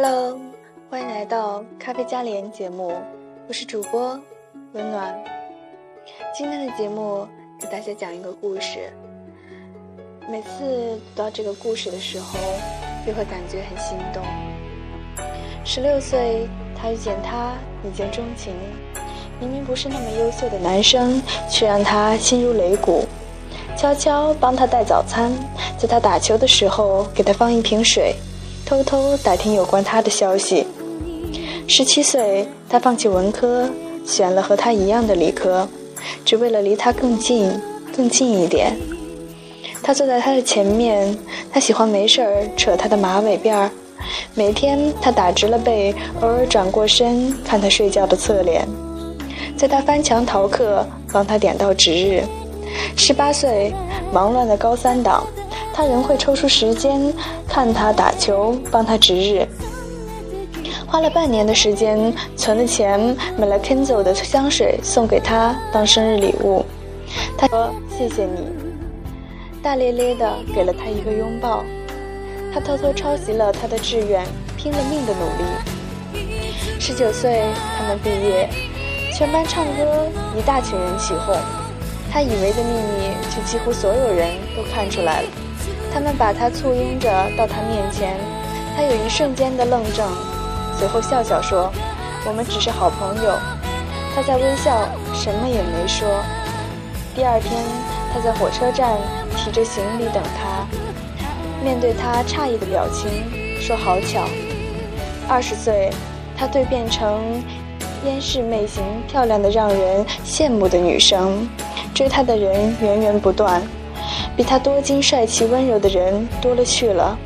Hello，欢迎来到咖啡加连节目，我是主播温暖。今天的节目给大家讲一个故事。每次读到这个故事的时候，就会感觉很心动。十六岁，他遇见她，一见钟情。明明不是那么优秀的男生，却让他心如擂鼓。悄悄帮他带早餐，在他打球的时候给他放一瓶水。偷偷打听有关他的消息。十七岁，他放弃文科，选了和他一样的理科，只为了离他更近、更近一点。他坐在他的前面，他喜欢没事儿扯他的马尾辫儿。每天他打直了背，偶尔转过身看他睡觉的侧脸。在他翻墙逃课，帮他点到值日。十八岁，忙乱的高三党。他仍会抽出时间看他打球，帮他值日。花了半年的时间存了钱，买了 Kenzo 的香水送给他当生日礼物。他说：“谢谢你。”大咧咧的给了他一个拥抱。他偷偷抄袭了他的志愿，拼了命的努力。十九岁，他们毕业，全班唱歌，一大群人起哄。他以为的秘密，却几乎所有人都看出来了。他们把他簇拥着到他面前，他有一瞬间的愣怔，随后笑笑说：“我们只是好朋友。”他在微笑，什么也没说。第二天，他在火车站提着行李等他，面对他诧异的表情，说：“好巧。”二十岁，他蜕变成烟视媚型、漂亮的让人羡慕的女生，追他的人源源不断。比他多金、帅气、温柔的人多了去了，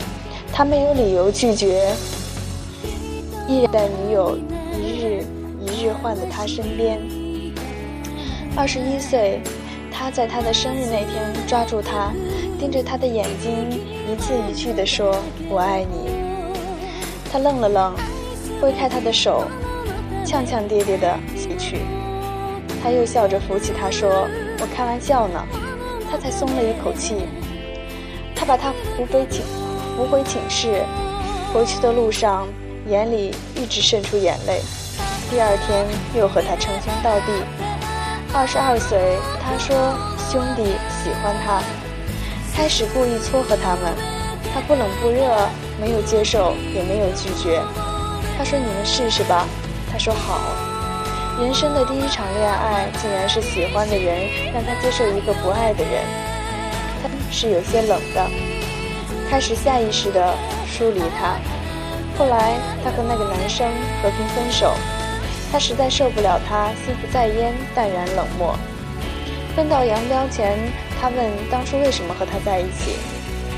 他没有理由拒绝，依然在女友一日一日换的他身边。二十一岁，他在他的生日那天抓住他，盯着他的眼睛，一字一句地说：“我爱你。”他愣了愣，挥开他的手，呛呛跌跌地离去。他又笑着扶起他说：“我开玩笑呢。”他才松了一口气。他把他扶回寝，扶回寝室。回去的路上，眼里一直渗出眼泪。第二天又和他称兄道弟。二十二岁，他说兄弟喜欢他，开始故意撮合他们。他不冷不热，没有接受，也没有拒绝。他说你们试试吧。他说好。人生的第一场恋爱，竟然是喜欢的人让他接受一个不爱的人，他是有些冷的，开始下意识地疏离他。后来他和那个男生和平分手，他实在受不了他心不在焉、淡然冷漠。分道扬镳前，他问当初为什么和他在一起，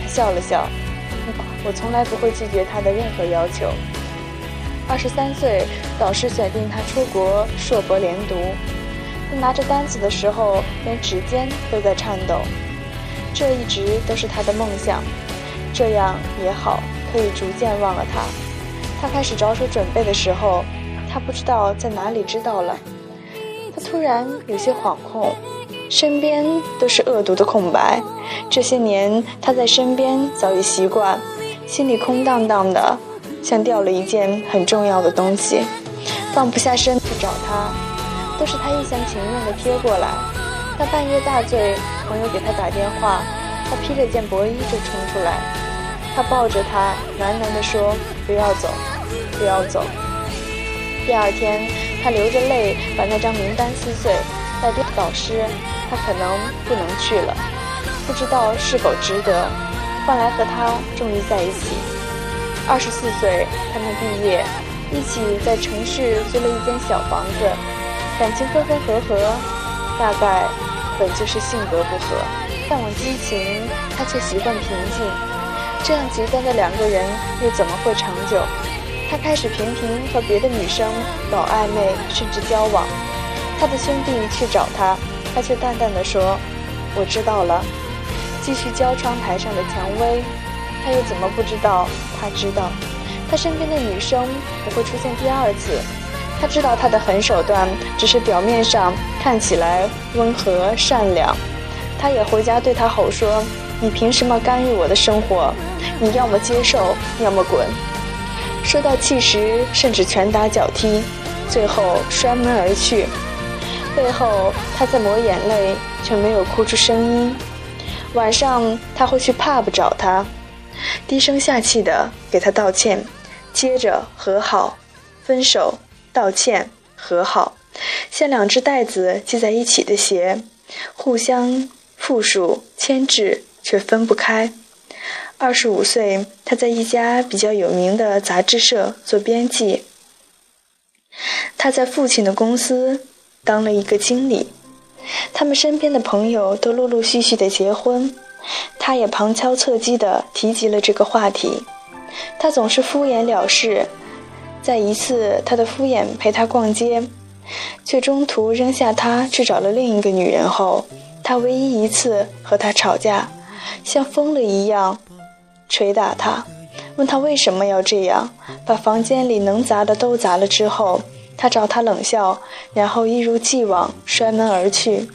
他笑了笑，我从来不会拒绝他的任何要求。二十三岁，导师选定他出国硕博连读。他拿着单子的时候，连指尖都在颤抖。这一直都是他的梦想，这样也好，可以逐渐忘了他。他开始着手准备的时候，他不知道在哪里知道了。他突然有些惶恐，身边都是恶毒的空白。这些年他在身边早已习惯，心里空荡荡的。像掉了一件很重要的东西，放不下身去找他，都是他一厢情愿的贴过来。他半夜大醉，朋友给他打电话，他披着件薄衣就冲出来。他抱着他，喃喃地说：“不要走，不要走。”第二天，他流着泪把那张名单撕碎，带给导师。他可能不能去了，不知道是否值得，换来和他终于在一起。二十四岁，他们毕业，一起在城市租了一间小房子，感情分分合合，大概本就是性格不合。但我激情，他却习惯平静，这样极端的两个人又怎么会长久？他开始频频和别的女生搞暧昧，甚至交往。他的兄弟去找他，他却淡淡的说：“我知道了。”继续教窗台上的蔷薇。他又怎么不知道？他知道，他身边的女生不会出现第二次。他知道他的狠手段只是表面上看起来温和善良。他也回家对他吼说：“你凭什么干预我的生活？你要么接受，要么滚。”受到气时，甚至拳打脚踢，最后摔门而去。背后，他在抹眼泪，却没有哭出声音。晚上，他会去 pub 找他，低声下气的给他道歉，接着和好，分手，道歉，和好，像两只带子系在一起的鞋，互相附属牵制，却分不开。二十五岁，他在一家比较有名的杂志社做编辑。他在父亲的公司当了一个经理。他们身边的朋友都陆陆续续的结婚，他也旁敲侧击地提及了这个话题。他总是敷衍了事。在一次他的敷衍陪他逛街，却中途扔下他去找了另一个女人后，他唯一一次和他吵架，像疯了一样。捶打他，问他为什么要这样，把房间里能砸的都砸了之后，他朝他冷笑，然后一如既往摔门而去。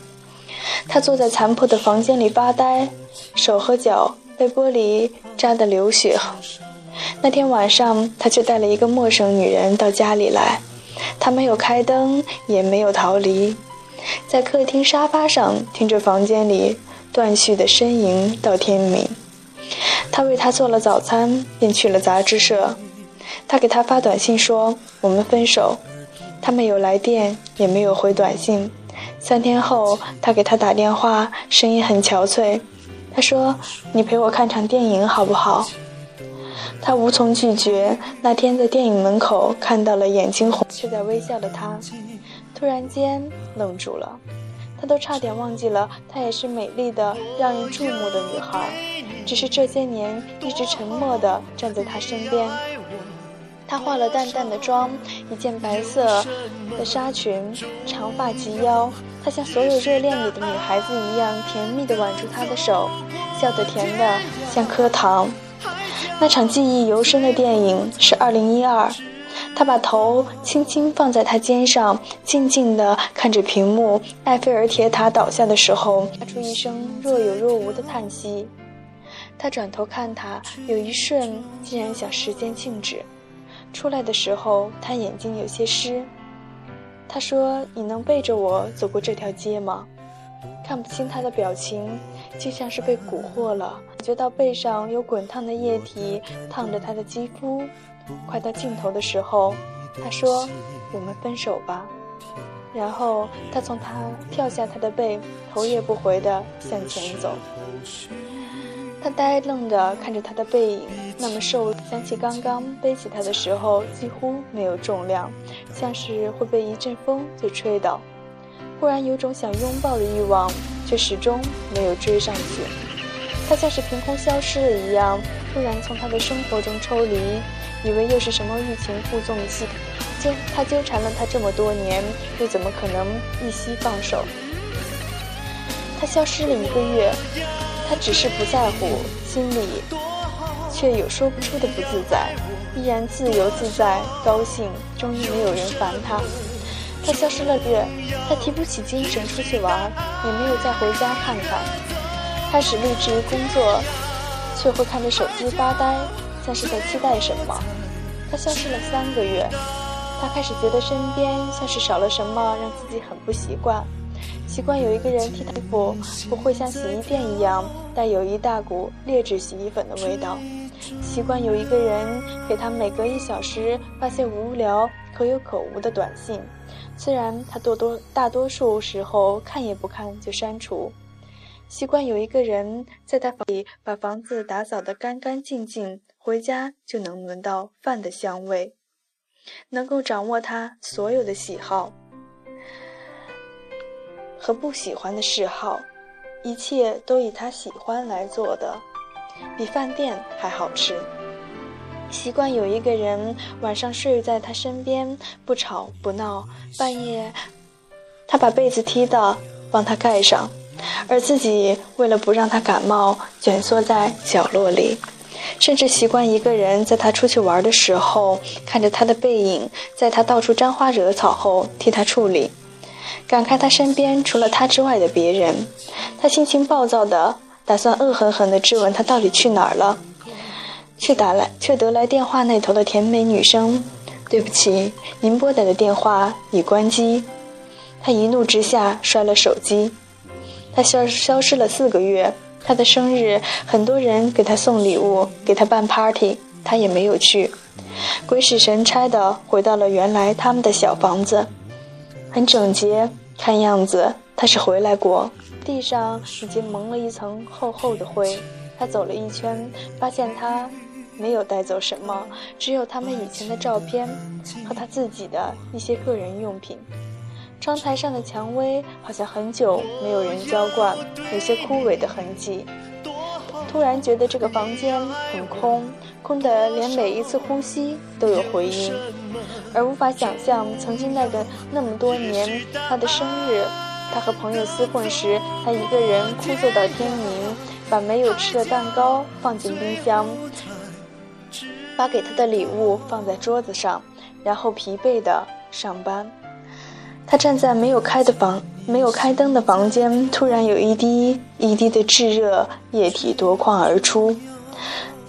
他坐在残破的房间里发呆，手和脚被玻璃扎得流血。那天晚上，他却带了一个陌生女人到家里来，他没有开灯，也没有逃离，在客厅沙发上听着房间里断续的呻吟到天明。他为她做了早餐，便去了杂志社。他给她发短信说：“我们分手。”他没有来电，也没有回短信。三天后，他给她打电话，声音很憔悴。他说：“你陪我看场电影好不好？”他无从拒绝。那天在电影门口看到了眼睛红却在微笑的他，突然间愣住了。他都差点忘记了，她也是美丽的、让人注目的女孩。只是这些年一直沉默的站在他身边。她化了淡淡的妆，一件白色的纱裙，长发及腰。她像所有热恋里的女孩子一样，甜蜜地挽住他的手，笑得甜得像颗糖。那场记忆犹深的电影是二零一二。他把头轻轻放在他肩上，静静地看着屏幕。埃菲尔铁塔倒下的时候，发出一声若有若无的叹息。他转头看他，有一瞬竟然想时间静止。出来的时候，他眼睛有些湿。他说：“你能背着我走过这条街吗？”看不清他的表情，就像是被蛊惑了。感觉到背上有滚烫的液体烫着他的肌肤。快到尽头的时候，他说：“我们分手吧。”然后他从他跳下他的背，头也不回地向前走。他呆愣地看着他的背影，那么瘦。想起刚刚背起他的时候，几乎没有重量，像是会被一阵风就吹倒。忽然有种想拥抱的欲望，却始终没有追上去。他像是凭空消失了一样，突然从他的生活中抽离，以为又是什么欲擒故纵戏。纠他纠缠了他这么多年，又怎么可能一夕放手？他消失了一个月。他只是不在乎，心里却有说不出的不自在，依然自由自在，高兴。终于没有人烦他。他消失了月，他提不起精神出去玩，也没有再回家看看。开始立志于工作，却会看着手机发呆，像是在期待什么。他消失了三个月，他开始觉得身边像是少了什么，让自己很不习惯。习惯有一个人替他衣服，不会像洗衣店一样带有一大股劣质洗衣粉的味道。习惯有一个人给他每隔一小时发些无聊、可有可无的短信，虽然他多多大多数时候看也不看就删除。习惯有一个人在他房里把房子打扫得干干净净，回家就能闻到饭的香味，能够掌握他所有的喜好。和不喜欢的嗜好，一切都以他喜欢来做的，比饭店还好吃。习惯有一个人晚上睡在他身边，不吵不闹，半夜他把被子踢到，帮他盖上，而自己为了不让他感冒，蜷缩在角落里。甚至习惯一个人在他出去玩的时候，看着他的背影，在他到处沾花惹草后替他处理。感慨他身边除了他之外的别人，他心情暴躁的打算恶狠狠地质问他到底去哪儿了。却打来，却得来电话那头的甜美女声：“对不起，您拨打的电话已关机。”他一怒之下摔了手机。他消消失了四个月，他的生日，很多人给他送礼物，给他办 party，他也没有去。鬼使神差的回到了原来他们的小房子，很整洁，看样子他是回来过。地上已经蒙了一层厚厚的灰。他走了一圈，发现他没有带走什么，只有他们以前的照片和他自己的一些个人用品。窗台上的蔷薇好像很久没有人浇灌，有些枯萎的痕迹。突然觉得这个房间很空，空得连每一次呼吸都有回音，而无法想象曾经那个那么多年他的生日，他和朋友厮混时，他一个人枯坐到天明，把没有吃的蛋糕放进冰箱，把给他的礼物放在桌子上，然后疲惫的上班。他站在没有开的房、没有开灯的房间，突然有一滴一滴的炙热液体夺眶而出，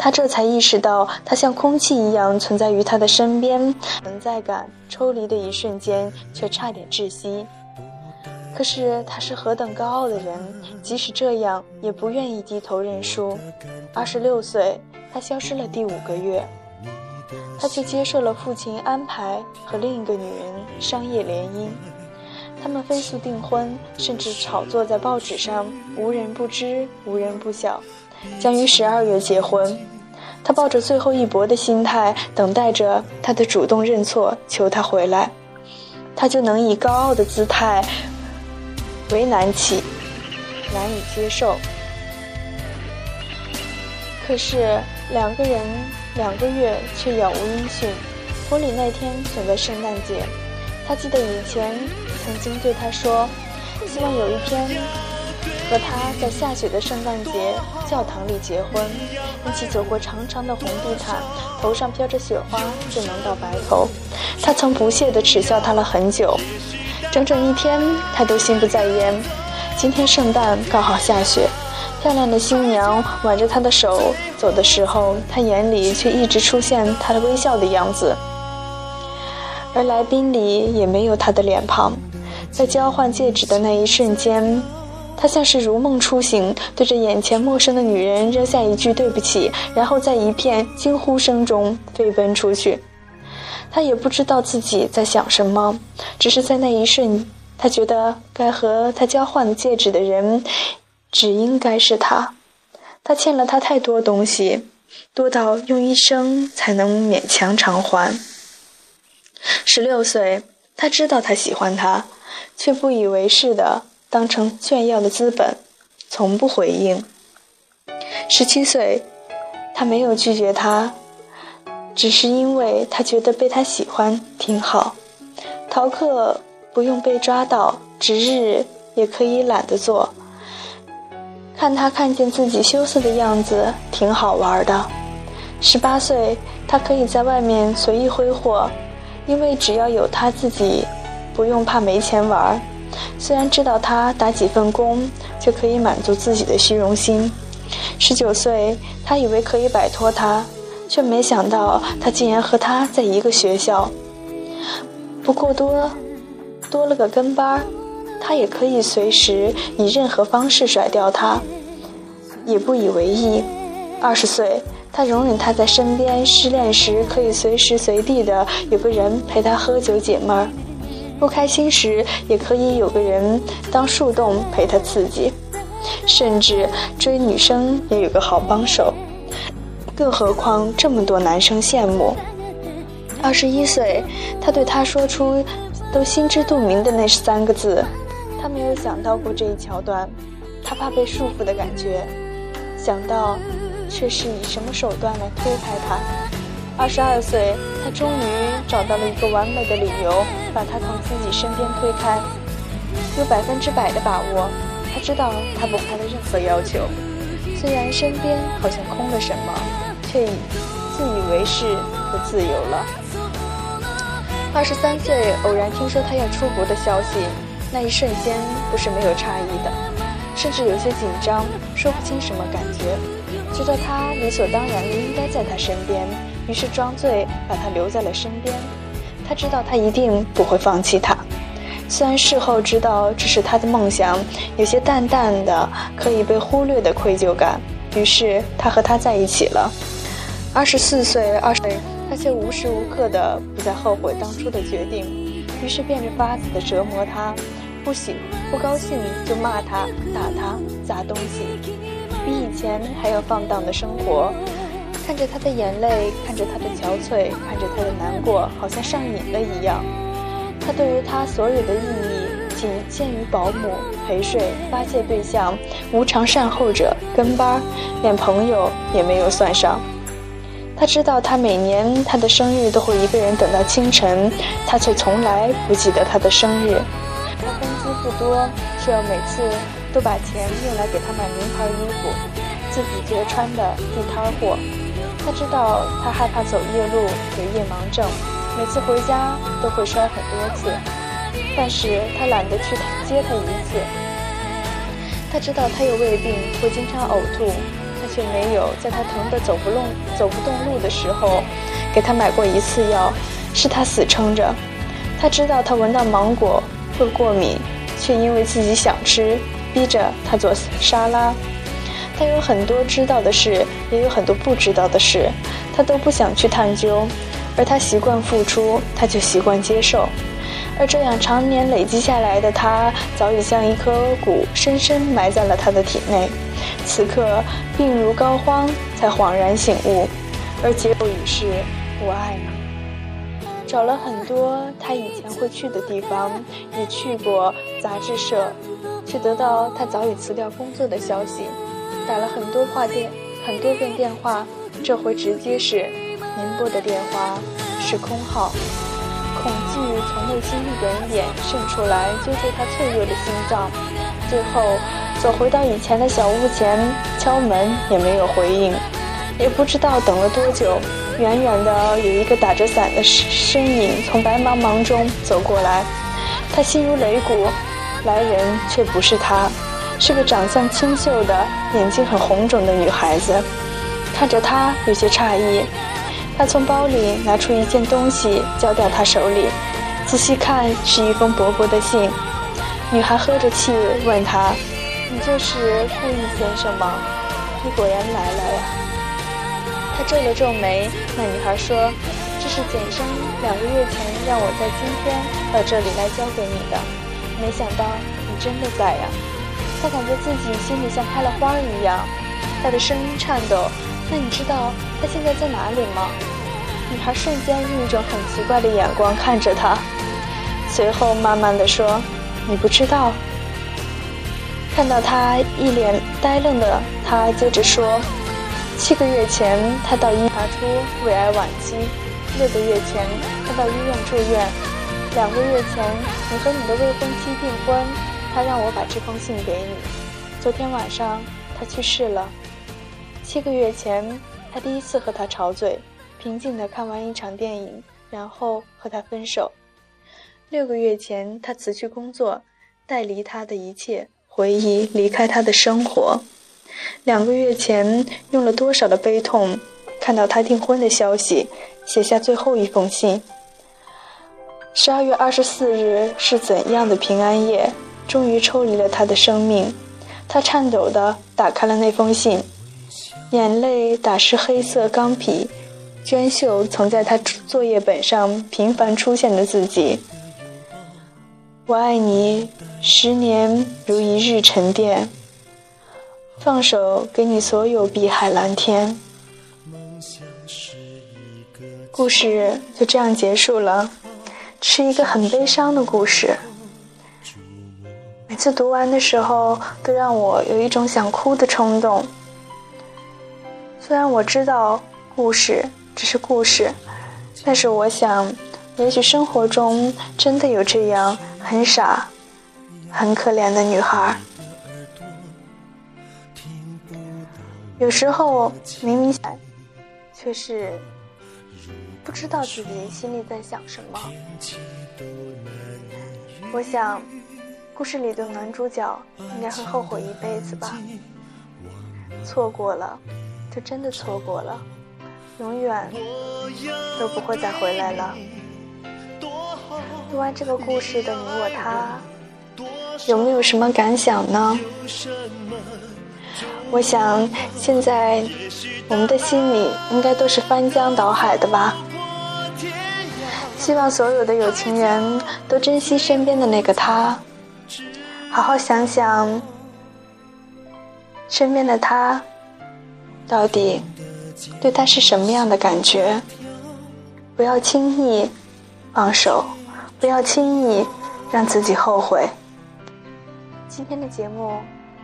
他这才意识到，他像空气一样存在于他的身边，存在感抽离的一瞬间，却差点窒息。可是他是何等高傲的人，即使这样，也不愿意低头认输。二十六岁，他消失了第五个月。他却接受了父亲安排和另一个女人商业联姻，他们飞速订婚，甚至炒作在报纸上，无人不知，无人不晓，将于十二月结婚。他抱着最后一搏的心态，等待着他的主动认错，求他回来，他就能以高傲的姿态为难起，难以接受。可是两个人。两个月却杳无音讯。婚礼那天选在圣诞节，他记得以前曾经对他说，希望有一天和他在下雪的圣诞节教堂里结婚，一起走过长长的红地毯，头上飘着雪花就能到白头。他曾不屑地耻笑他了很久，整整一天他都心不在焉。今天圣诞刚好下雪。漂亮的新娘挽着他的手走的时候，他眼里却一直出现他的微笑的样子，而来宾里也没有他的脸庞。在交换戒指的那一瞬间，他像是如梦初醒，对着眼前陌生的女人扔下一句对不起，然后在一片惊呼声中飞奔出去。他也不知道自己在想什么，只是在那一瞬，他觉得该和他交换戒指的人。只应该是他，他欠了他太多东西，多到用一生才能勉强偿还。十六岁，他知道他喜欢他，却不以为是的当成炫耀的资本，从不回应。十七岁，他没有拒绝他，只是因为他觉得被他喜欢挺好。逃课不用被抓到，值日也可以懒得做。看他看见自己羞涩的样子，挺好玩的。十八岁，他可以在外面随意挥霍，因为只要有他自己，不用怕没钱玩。虽然知道他打几份工，却可以满足自己的虚荣心。十九岁，他以为可以摆脱他，却没想到他竟然和他在一个学校。不过多，多了个跟班。他也可以随时以任何方式甩掉他，也不以为意。二十岁，他容忍他在身边，失恋时可以随时随地的有个人陪他喝酒解闷儿，不开心时也可以有个人当树洞陪他刺激，甚至追女生也有个好帮手。更何况这么多男生羡慕。二十一岁，他对他说出都心知肚明的那三个字。他没有想到过这一桥段，他怕被束缚的感觉，想到，却是以什么手段来推开他。二十二岁，他终于找到了一个完美的理由，把他从自己身边推开，有百分之百的把握。他知道他不他的任何要求，虽然身边好像空了什么，却已自以为是的自由了。二十三岁，偶然听说他要出国的消息。那一瞬间不是没有诧异的，甚至有些紧张，说不清什么感觉。觉得他理所当然的应该在他身边，于是装醉把他留在了身边。他知道他一定不会放弃他，虽然事后知道这是他的梦想，有些淡淡的可以被忽略的愧疚感。于是他和他在一起了。二十四岁，二十岁，他却无时无刻的不再后悔当初的决定，于是变着法子的折磨他，不喜不高兴就骂他、打他、砸东西，比以前还要放荡的生活。看着他的眼泪，看着他的憔悴，看着他的难过，好像上瘾了一样。他对于他所有的意义，仅限于保姆、陪睡、发泄对象、无偿善后者、跟班，连朋友也没有算上。他知道，他每年他的生日都会一个人等到清晨，他却从来不记得他的生日。他工资不多，却要每次都把钱用来给他买名牌衣服，自己觉穿的地摊货。他知道，他害怕走夜路，有夜盲症，每次回家都会摔很多次，但是他懒得去接他一次。他知道他有胃病，会经常呕吐。他却没有在他疼得走不动、走不动路的时候，给他买过一次药，是他死撑着。他知道他闻到芒果会过敏，却因为自己想吃，逼着他做沙拉。他有很多知道的事，也有很多不知道的事，他都不想去探究。而他习惯付出，他就习惯接受。而这样常年累积下来的他，早已像一颗骨，深深埋在了他的体内。此刻病如膏肓，才恍然醒悟，而结果已是我爱你。找了很多他以前会去的地方，也去过杂志社，却得到他早已辞掉工作的消息。打了很多话电，很多遍电话，这回直接是您拨的电话是空号。恐惧从内心一点一点渗出来，揪住他脆弱的心脏。最后。走回到以前的小屋前，敲门也没有回应，也不知道等了多久。远远的有一个打着伞的身影从白茫茫中走过来，他心如擂鼓，来人却不是他，是个长相清秀的、眼睛很红肿的女孩子。看着她有些诧异，他从包里拿出一件东西交到他手里，仔细看是一封薄薄的信。女孩喝着气问他。你就是顾意先生吗？你果然来了呀！他皱了皱眉。那女孩说：“这是简生两个月前让我在今天到这里来交给你的。没想到你真的在呀！”他感觉自己心里像开了花一样。他的声音颤抖。那你知道他现在在哪里吗？女孩瞬间用一种很奇怪的眼光看着他，随后慢慢的说：“你不知道。”看到他一脸呆愣的，他接着说：“七个月前，他到医查出胃癌晚期；六个月前，他到医院住院；两个月前，你和你的未婚妻订婚，他让我把这封信给你。昨天晚上，他去世了。七个月前，他第一次和他吵嘴，平静地看完一场电影，然后和他分手。六个月前，他辞去工作，带离他的一切。”回忆离开他的生活，两个月前用了多少的悲痛，看到他订婚的消息，写下最后一封信。十二月二十四日是怎样的平安夜？终于抽离了他的生命，他颤抖地打开了那封信，眼泪打湿黑色钢皮，娟秀曾在他作业本上频繁出现的字迹。我爱你，十年如一日沉淀。放手给你所有碧海蓝天。故事就这样结束了，是一个很悲伤的故事。每次读完的时候，都让我有一种想哭的冲动。虽然我知道故事只是故事，但是我想，也许生活中真的有这样。很傻，很可怜的女孩。有时候明明想，却是不知道自己心里在想什么。我想，故事里的男主角应该会后悔一辈子吧。错过了，就真的错过了，永远都不会再回来了。读完这个故事的你我他，有没有什么感想呢？我想现在我们的心里应该都是翻江倒海的吧。希望所有的有情人都珍惜身边的那个他，好好想想身边的他到底对他是什么样的感觉，不要轻易放手，不要轻易让自己后悔。今天的节目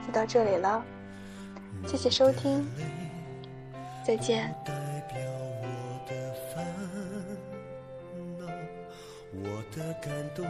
就到这里了，谢谢收听，再见。的感动。